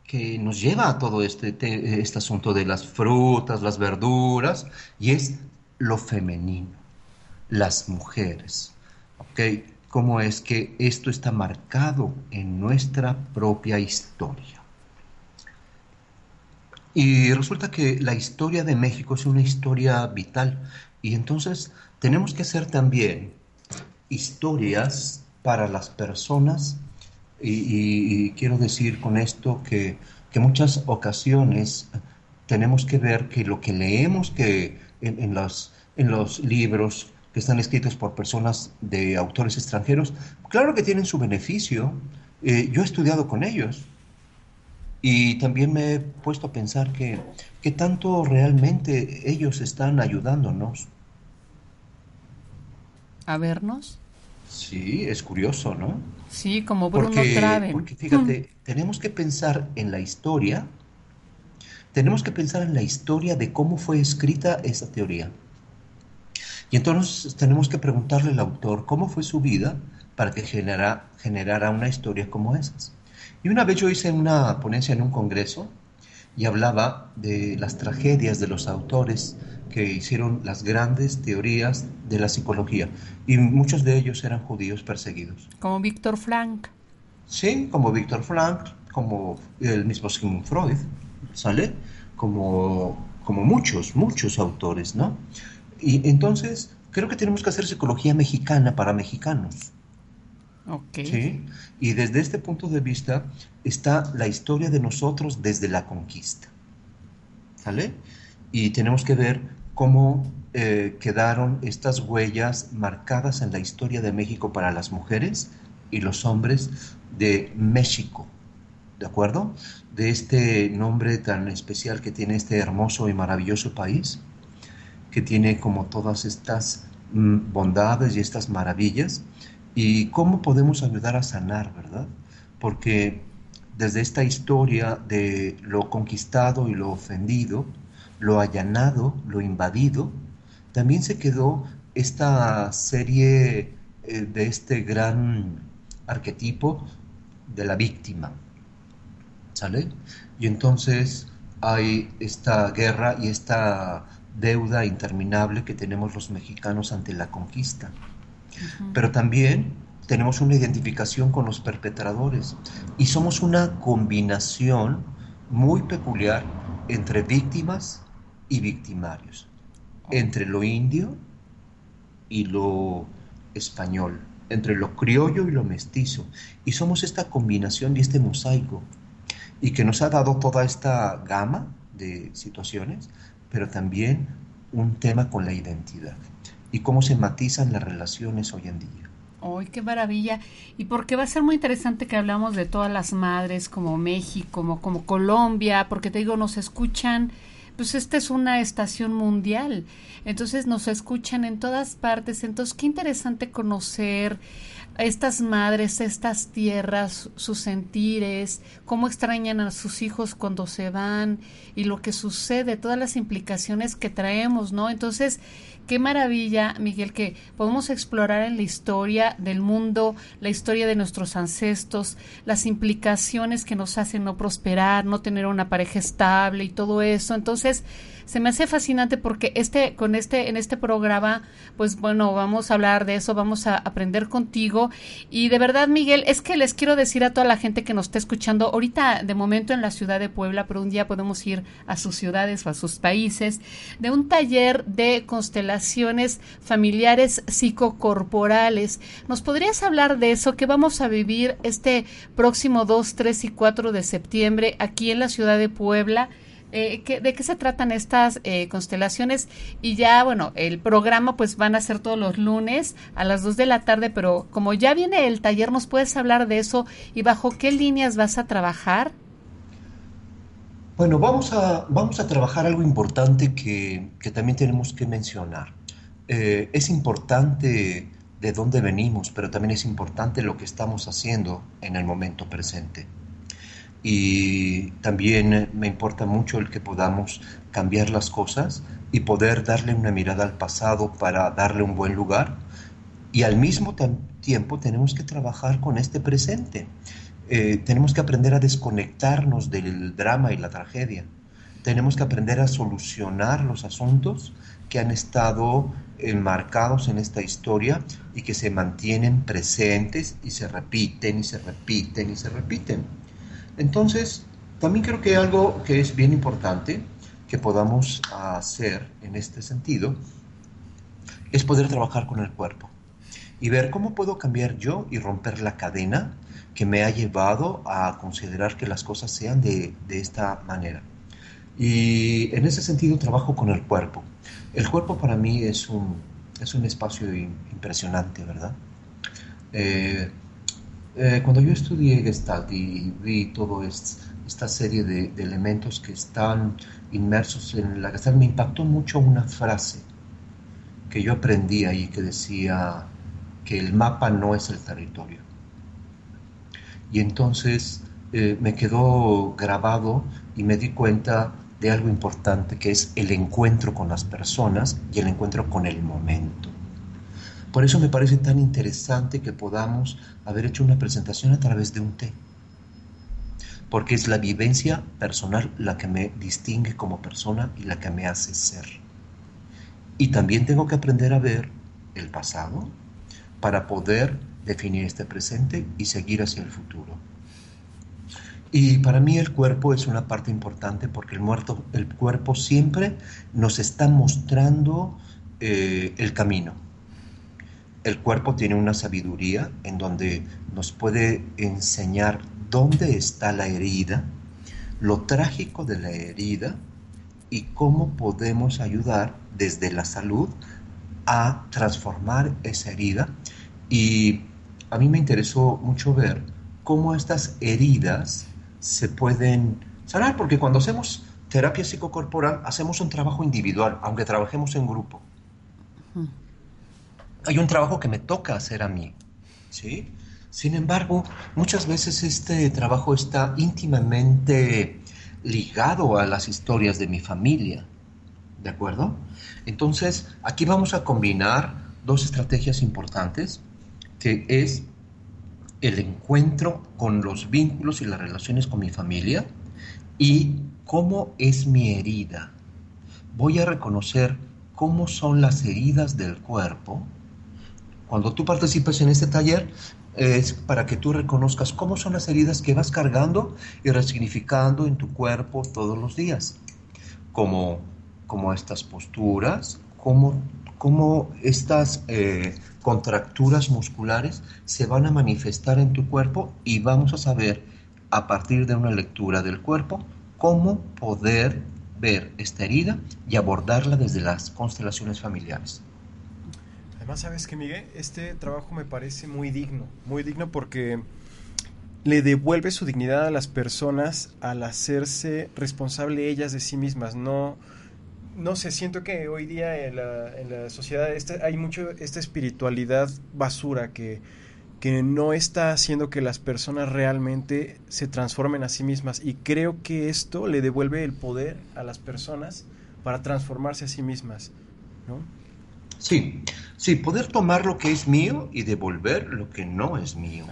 que nos lleva a todo este, este asunto de las frutas, las verduras, y es lo femenino, las mujeres. ¿Ok? ¿Cómo es que esto está marcado en nuestra propia historia? Y resulta que la historia de México es una historia vital. Y entonces tenemos que hacer también historias para las personas. Y, quiero decir con esto que, que, muchas ocasiones tenemos que ver que lo que leemos que en, los, en los libros que están escritos por personas de autores extranjeros, claro que tienen su beneficio. Eh, yo he estudiado con ellos y también me he puesto a pensar que, que tanto realmente ellos están ayudándonos. ¿A vernos? Sí, es curioso, ¿no? Sí, como Bruno porque, Porque fíjate, tenemos que pensar en la historia, tenemos que pensar en la historia de cómo fue escrita esa teoría. Y entonces tenemos que preguntarle al autor cómo fue su vida para que genera, generara una historia como esas. Y una vez yo hice una ponencia en un congreso y hablaba de las tragedias de los autores que hicieron las grandes teorías de la psicología. Y muchos de ellos eran judíos perseguidos. Como Víctor Frank. Sí, como Víctor Frank, como el mismo Sigmund Freud, ¿sale? Como, como muchos, muchos autores, ¿no? Y entonces creo que tenemos que hacer psicología mexicana para mexicanos. Ok. ¿Sí? Y desde este punto de vista está la historia de nosotros desde la conquista. ¿Sale? Y tenemos que ver cómo eh, quedaron estas huellas marcadas en la historia de México para las mujeres y los hombres de México. ¿De acuerdo? De este nombre tan especial que tiene este hermoso y maravilloso país que tiene como todas estas mm, bondades y estas maravillas, y cómo podemos ayudar a sanar, ¿verdad? Porque desde esta historia de lo conquistado y lo ofendido, lo allanado, lo invadido, también se quedó esta serie eh, de este gran arquetipo de la víctima, ¿sale? Y entonces hay esta guerra y esta deuda interminable que tenemos los mexicanos ante la conquista. Pero también tenemos una identificación con los perpetradores y somos una combinación muy peculiar entre víctimas y victimarios, entre lo indio y lo español, entre lo criollo y lo mestizo. Y somos esta combinación y este mosaico y que nos ha dado toda esta gama de situaciones pero también un tema con la identidad y cómo se matizan las relaciones hoy en día. ¡Ay, qué maravilla! Y porque va a ser muy interesante que hablamos de todas las madres como México, como, como Colombia, porque te digo, nos escuchan, pues esta es una estación mundial, entonces nos escuchan en todas partes, entonces qué interesante conocer estas madres, estas tierras, sus sentires, cómo extrañan a sus hijos cuando se van y lo que sucede, todas las implicaciones que traemos, ¿no? Entonces, qué maravilla, Miguel, que podemos explorar en la historia del mundo, la historia de nuestros ancestros, las implicaciones que nos hacen no prosperar, no tener una pareja estable y todo eso. Entonces, se me hace fascinante porque este, con este, en este programa, pues bueno, vamos a hablar de eso, vamos a aprender contigo. Y de verdad, Miguel, es que les quiero decir a toda la gente que nos está escuchando, ahorita de momento en la ciudad de Puebla, pero un día podemos ir a sus ciudades o a sus países, de un taller de constelaciones familiares psicocorporales. ¿Nos podrías hablar de eso que vamos a vivir este próximo 2, 3 y 4 de septiembre aquí en la ciudad de Puebla? Eh, ¿De qué se tratan estas eh, constelaciones? Y ya, bueno, el programa pues van a ser todos los lunes a las 2 de la tarde, pero como ya viene el taller, ¿nos puedes hablar de eso y bajo qué líneas vas a trabajar? Bueno, vamos a, vamos a trabajar algo importante que, también tenemos que mencionar. Eh, es importante de dónde venimos, pero también es importante lo que estamos haciendo en el momento presente y también me importa mucho el que podamos cambiar las cosas y poder darle una mirada al pasado para darle un buen lugar y al mismo tiempo tenemos que trabajar con este presente. Eh, tenemos que aprender a desconectarnos del drama y la tragedia. Tenemos que aprender a solucionar los asuntos que han estado enmarcados en esta historia y que se mantienen presentes y se repiten y se repiten y se repiten. Entonces, También creo que algo que es bien importante que podamos hacer en este sentido es poder trabajar con el cuerpo y ver cómo puedo cambiar yo y romper la cadena que me ha llevado a considerar que las cosas sean de, esta manera. Y en ese sentido trabajo con el cuerpo. El cuerpo para mí es un, es un espacio impresionante, ¿verdad? Eh, eh, cuando yo estudié Gestalt y vi toda esta serie de, elementos que están inmersos en la Gestalt, me impactó mucho una frase que yo aprendí ahí que decía que el mapa no es el territorio. Y entonces eh, me quedó grabado y me di cuenta de algo importante que es el encuentro con las personas y el encuentro con el momento. Por eso me parece tan interesante que podamos haber hecho una presentación a través de un té, porque es la vivencia personal la que me distingue como persona y la que me hace ser. Y también tengo que aprender a ver el pasado para poder definir este presente y seguir hacia el futuro. Y para mí el cuerpo es una parte importante porque el, muerto, el cuerpo siempre nos está mostrando eh, el camino. El cuerpo tiene una sabiduría en donde nos puede enseñar dónde está la herida, lo trágico de la herida y cómo podemos ayudar desde la salud a transformar esa herida. Y a mí me interesó mucho ver cómo estas heridas se pueden sanar, porque cuando hacemos terapia psicocorporal hacemos un trabajo individual, aunque trabajemos en grupo. Hay un trabajo que me toca hacer a mí, ¿sí? Sin embargo, muchas veces este trabajo está íntimamente ligado a las historias de mi familia. ¿De acuerdo? Entonces, aquí vamos a combinar dos estrategias importantes, que es el encuentro con los vínculos y las relaciones con mi familia y cómo es mi herida. Voy a reconocer cómo son las heridas del cuerpo. Cuando tú participes en este taller, es para que tú reconozcas cómo son las heridas que vas cargando y resignificando en tu cuerpo todos los días, como, como estas posturas, como, como estas eh, contracturas musculares se van a manifestar en tu cuerpo y vamos a saber a partir de una lectura del cuerpo cómo poder ver esta herida y abordarla desde las constelaciones familiares. Además, ¿sabes que Miguel? Este trabajo me parece muy digno, muy digno porque le devuelve su dignidad a las personas al hacerse responsable ellas de sí mismas. No, no sé, siento que hoy día en la, sociedad este, hay mucho esta espiritualidad basura que, que no está haciendo que las personas realmente se transformen a sí mismas. Y creo que esto le devuelve el poder a las personas para transformarse a sí mismas, ¿no? Sí, sí, poder tomar lo que es mío y devolver lo que no es mío.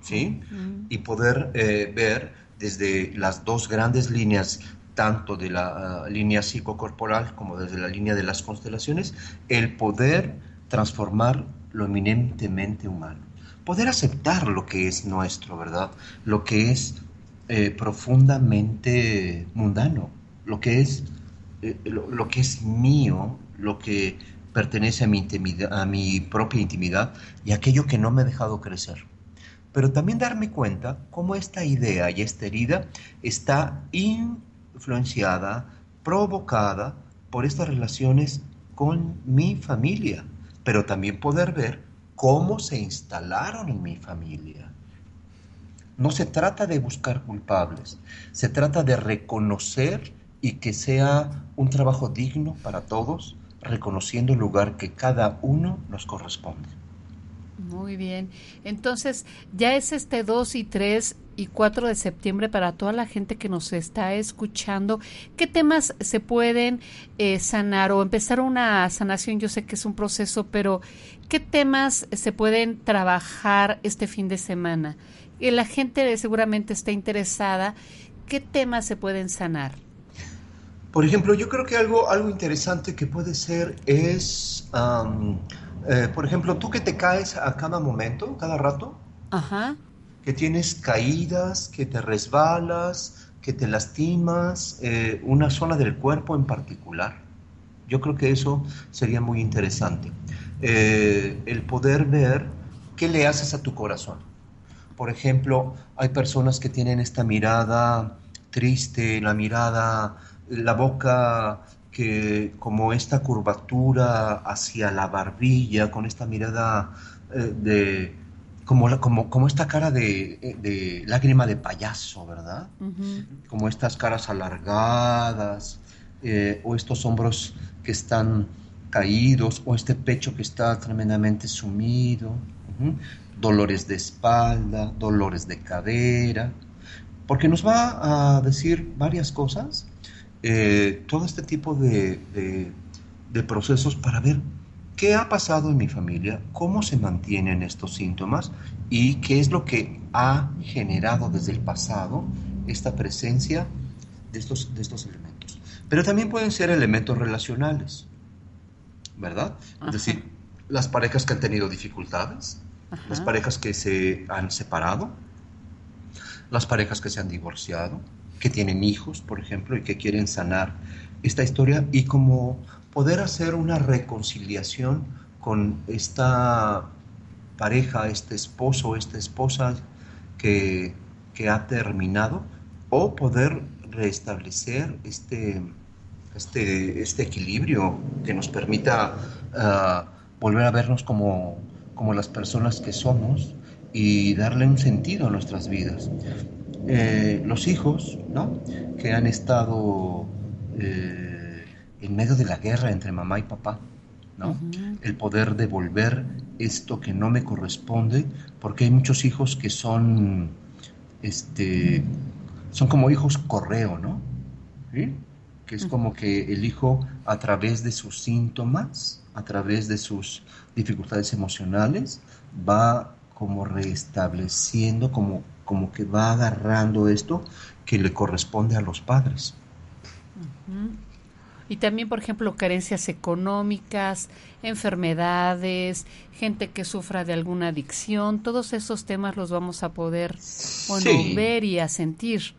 ¿Sí? Y poder eh, ver desde las dos grandes líneas, tanto de la ah, línea psicocorporal como desde la línea de las constelaciones, el poder transformar lo eminentemente humano. Poder aceptar lo que es nuestro, ¿verdad? Lo que es eh, profundamente mundano, lo que es, eh, lo que es mío, lo que pertenece a mi, propia intimidad y aquello que no me ha dejado crecer. Pero también darme cuenta cómo esta idea y esta herida está influenciada, provocada por estas relaciones con mi familia, pero también poder ver cómo se instalaron en mi familia. No se trata de buscar culpables, se trata de reconocer y que sea un trabajo digno para todos reconociendo el lugar que cada uno nos corresponde. Muy bien. Entonces, ya es este 2 y 3 y 4 de septiembre para toda la gente que nos está escuchando. ¿Qué temas se pueden eh, sanar o empezar una sanación? Yo sé que es un proceso, pero ¿qué temas se pueden trabajar este fin de semana? La gente seguramente está interesada. ¿Qué temas se pueden sanar? Por ejemplo, yo creo que algo, algo interesante que puede ser es, eh, por ejemplo, tú que te caes a cada momento, cada rato, Ajá. que tienes caídas, que te resbalas, que te lastimas eh, una zona del cuerpo en particular. Yo creo que eso sería muy interesante. Eh, el poder ver qué le haces a tu corazón. Por ejemplo, hay personas que tienen esta mirada triste, la mirada, la boca que como esta curvatura hacia la barbilla, con esta mirada eh, de como, como, como, esta cara de, lágrima de payaso, ¿verdad? Como estas caras alargadas, eh, o estos hombros que están caídos, o este pecho que está tremendamente sumido, dolores de espalda, dolores de cadera, porque nos va a decir varias cosas eh, todo este tipo de, procesos para ver qué ha pasado en mi familia, cómo se mantienen estos síntomas y qué es lo que ha generado desde el pasado esta presencia de estos, de estos elementos. Pero también pueden ser elementos relacionales, ¿verdad? Es decir, las parejas que han tenido dificultades, las parejas que se han separado, las parejas que se han divorciado, que tienen hijos, por ejemplo, y que quieren sanar esta historia y como poder hacer una reconciliación con esta pareja, este esposo, esta esposa que, ha terminado, o poder restablecer este, este, este equilibrio que nos permita ah, volver a vernos como, como las personas que somos y darle un sentido a nuestras vidas. Eh, los hijos, ¿no? Que han estado eh, en medio de la guerra entre mamá y papá, ¿no? El poder devolver esto que no me corresponde, porque hay muchos hijos que son, este, son como hijos correo, ¿no? Que es como que el hijo a través de sus síntomas, a través de sus dificultades emocionales, va como restableciendo, como como que va agarrando esto que le corresponde a los padres. Y también, por ejemplo, carencias económicas, enfermedades, gente que sufra de alguna adicción, todos esos temas los vamos a poder ver y a sentir.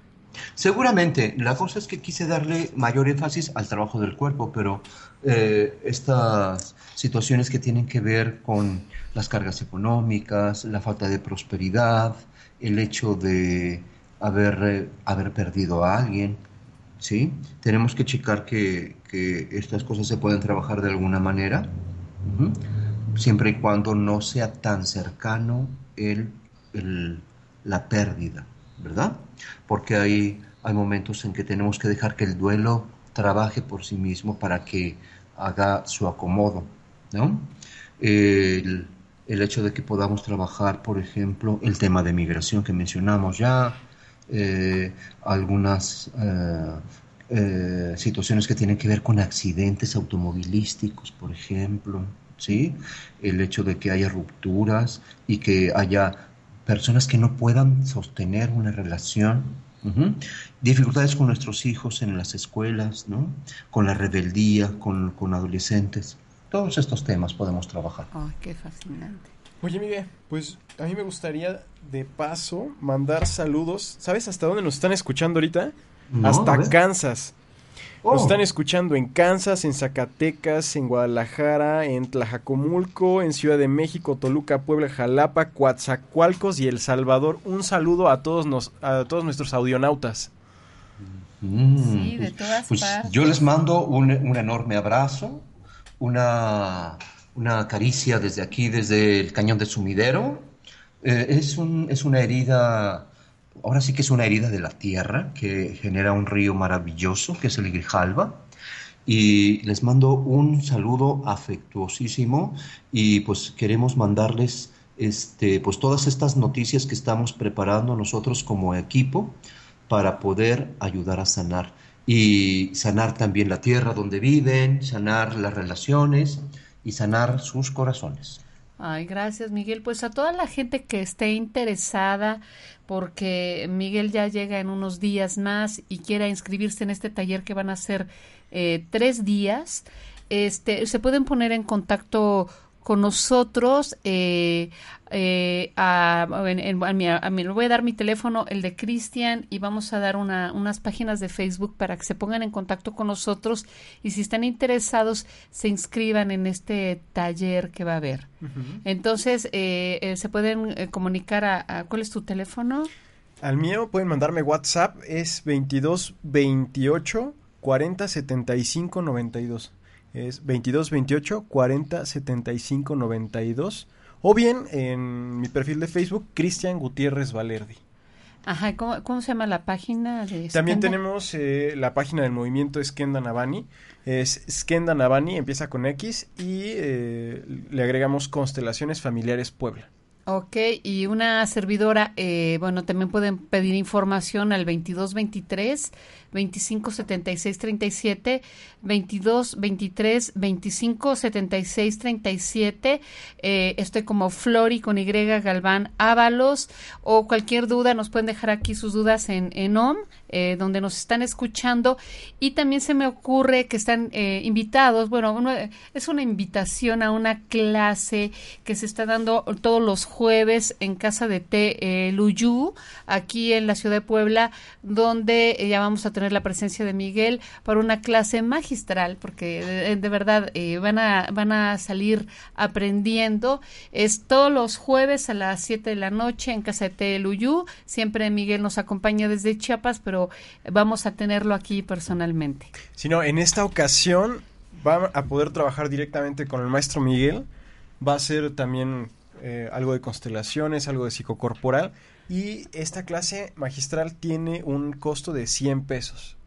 Seguramente, la cosa es que quise darle mayor énfasis al trabajo del cuerpo, pero eh, estas situaciones que tienen que ver con las cargas económicas, la falta de prosperidad, el hecho de haber, haber perdido a alguien, ¿sí? Tenemos que checar que, estas cosas se pueden trabajar de alguna manera, siempre y cuando no sea tan cercano el, la pérdida, ¿verdad? Porque hay, hay momentos en que tenemos que dejar que el duelo trabaje por sí mismo para que haga su acomodo, ¿no? El, el hecho de que podamos trabajar, por ejemplo, el tema de migración que mencionamos ya, eh, algunas eh, eh, situaciones que tienen que ver con accidentes automovilísticos, por ejemplo, ¿sí? El hecho de que haya rupturas y que haya personas que no puedan sostener una relación. Dificultades con nuestros hijos en las escuelas, ¿no? Con la rebeldía, con, con adolescentes. Todos estos temas podemos trabajar. ¡Ay, qué fascinante! Oye, Miguel, pues a mí me gustaría de paso mandar saludos. ¿Sabes hasta dónde nos están escuchando ahorita? hasta Kansas. Nos oh. están escuchando en Kansas, en Zacatecas, en Guadalajara, en Tlajacomulco, en Ciudad de México, Toluca, Puebla, Jalapa, Coatzacoalcos y El Salvador. Un saludo a todos, nos, a todos nuestros audionautas. Mm, sí, de pues, todas pues partes. Yo les mando un, un enorme abrazo una, una caricia desde aquí, desde el cañón de sumidero. Eh, es, un, es una herida, ahora sí que es una herida de la tierra que genera un río maravilloso que es el Grijalva. Y les mando un saludo afectuosísimo y pues queremos mandarles este, pues todas estas noticias que estamos preparando nosotros como equipo para poder ayudar a sanar y sanar también la tierra donde viven, sanar las relaciones y sanar sus corazones. Ay, gracias Miguel. Pues a toda la gente que esté interesada, porque Miguel ya llega en unos días más y quiera inscribirse en este taller que van a ser eh, tres días, este, se pueden poner en contacto con nosotros. Eh, eh, a, le voy a dar mi teléfono, el de Cristian, y vamos a dar unas páginas de Facebook para que se pongan en contacto con nosotros y si están interesados se inscriban en este taller que va a haber. Entonces, eh, eh, se pueden eh, comunicar a, ¿Cuál es tu teléfono? Al mío pueden mandarme WhatsApp, es 22 28 40 75 92. Es 22 28 40 75 92 o bien en mi perfil de Facebook, Cristian Gutiérrez Valerdi. Ajá, ¿cómo, se llama la página? De También tenemos eh, la página del movimiento Skenda Navani. Es Skenda Navani, empieza con X y eh, le agregamos Constelaciones Familiares Puebla. Ok, y una servidora, eh, bueno, también pueden pedir información al 2223 25 76 37, 22 23 25 76 37. estoy como Flori con Y Galván Ábalos. O cualquier duda, nos pueden dejar aquí sus dudas en, en OM, eh, donde nos están escuchando. Y también se me ocurre que están eh, invitados. Bueno, es una invitación a una clase que se está dando todos los jueves en casa de T. Eh, Luyú, aquí en la ciudad de Puebla, donde ya vamos a tener la presencia de Miguel para una clase magistral, porque de, verdad eh, van, a, van a salir aprendiendo. Es todos los jueves a las 7 de la noche en Casa de Teluyú. Siempre Miguel nos acompaña desde Chiapas, pero vamos a tenerlo aquí personalmente. Si no, en esta ocasión va a poder trabajar directamente con el maestro Miguel. Va a ser también eh, algo de constelaciones, algo de psicocorporal. Y esta clase magistral tiene un costo de 100 pesos.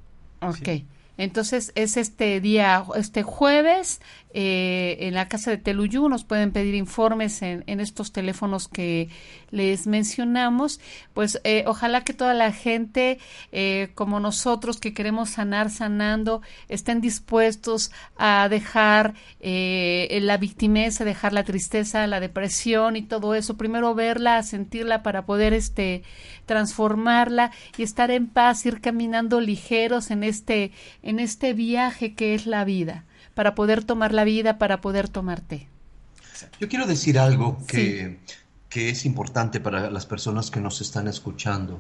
Ok. Entonces es este día, este jueves, eh, en la casa de Teluyú. Nos pueden pedir informes en, estos teléfonos que les mencionamos. Pues eh, ojalá que toda la gente, eh, como nosotros que queremos sanar, sanando, estén dispuestos a dejar la victimeza, dejar la tristeza, la depresión y todo eso. Primero verla, sentirla para poder este transformarla y estar en paz, ir caminando ligeros en este en este viaje que es la vida para poder tomar la vida, para poder tomarte. Yo quiero decir algo que, es importante para las personas que nos están escuchando.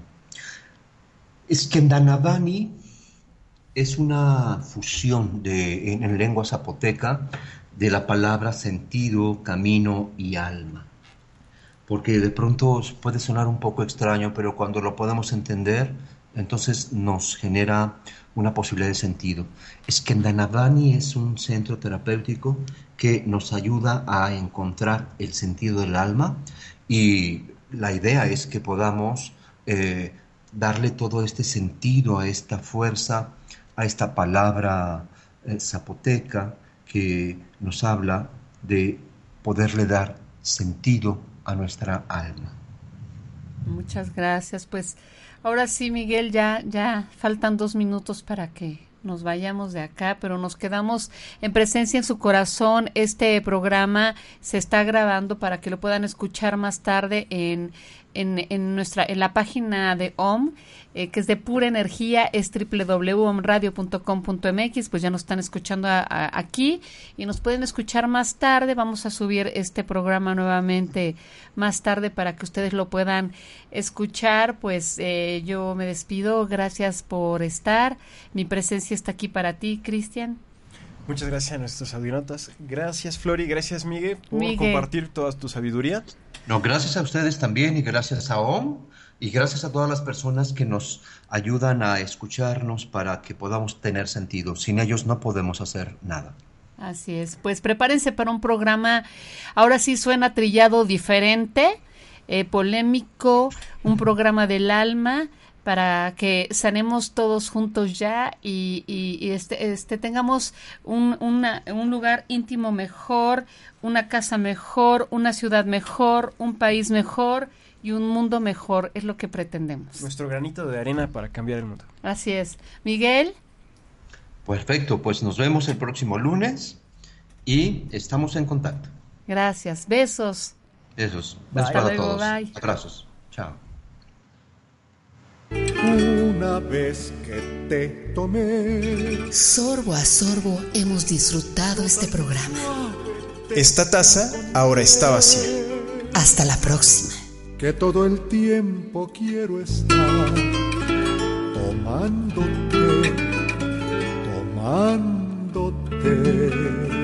Es que Danavani es una fusión de, en, lengua zapoteca de la palabra sentido, camino y alma. Porque de pronto puede sonar un poco extraño, pero cuando lo podemos entender, entonces nos genera una posibilidad de sentido. Es que Danavani es un centro terapéutico que nos ayuda a encontrar el sentido del alma y la idea es que podamos eh, darle todo este sentido a esta fuerza, a esta palabra eh, zapoteca que nos habla de poderle dar sentido a nuestra alma. Muchas gracias. Pues Ahora sí, Miguel, ya, ya faltan dos minutos para que nos vayamos de acá, pero nos quedamos en presencia en su corazón. Este programa se está grabando para que lo puedan escuchar más tarde en en, en, nuestra, en la página de OM, eh, que es de pura energía, es www.omradio.com.mx, pues ya nos están escuchando aquí y nos pueden escuchar más tarde. Vamos a subir este programa nuevamente más tarde para que ustedes lo puedan escuchar. Pues eh, yo me despido, gracias por estar. Mi presencia está aquí para ti, Cristian. Muchas gracias a nuestros audionotas. Gracias, Flori. Gracias, Miguel, por compartir toda tu sabiduría. No, gracias a ustedes también y gracias a OM y gracias a todas las personas que nos ayudan a escucharnos para que podamos tener sentido. Sin ellos no podemos hacer nada. Así es. Pues prepárense para un programa, ahora sí suena trillado diferente, eh, polémico, un programa del alma para que sanemos todos juntos ya y, este, este, tengamos un, un lugar íntimo mejor, una casa mejor, una ciudad mejor, un país mejor y un mundo mejor. Es lo que pretendemos. Nuestro granito de arena para cambiar el mundo. Así es. Miguel. Perfecto, pues nos vemos el próximo lunes y estamos en contacto. Gracias. Besos. Besos. Besos para todos. Abrazos. Chao. Una vez que te tomé. Sorbo a sorbo hemos disfrutado este programa. Esta taza ahora está vacía. Hasta la próxima. Que todo el tiempo quiero estar tomándote, tomándote.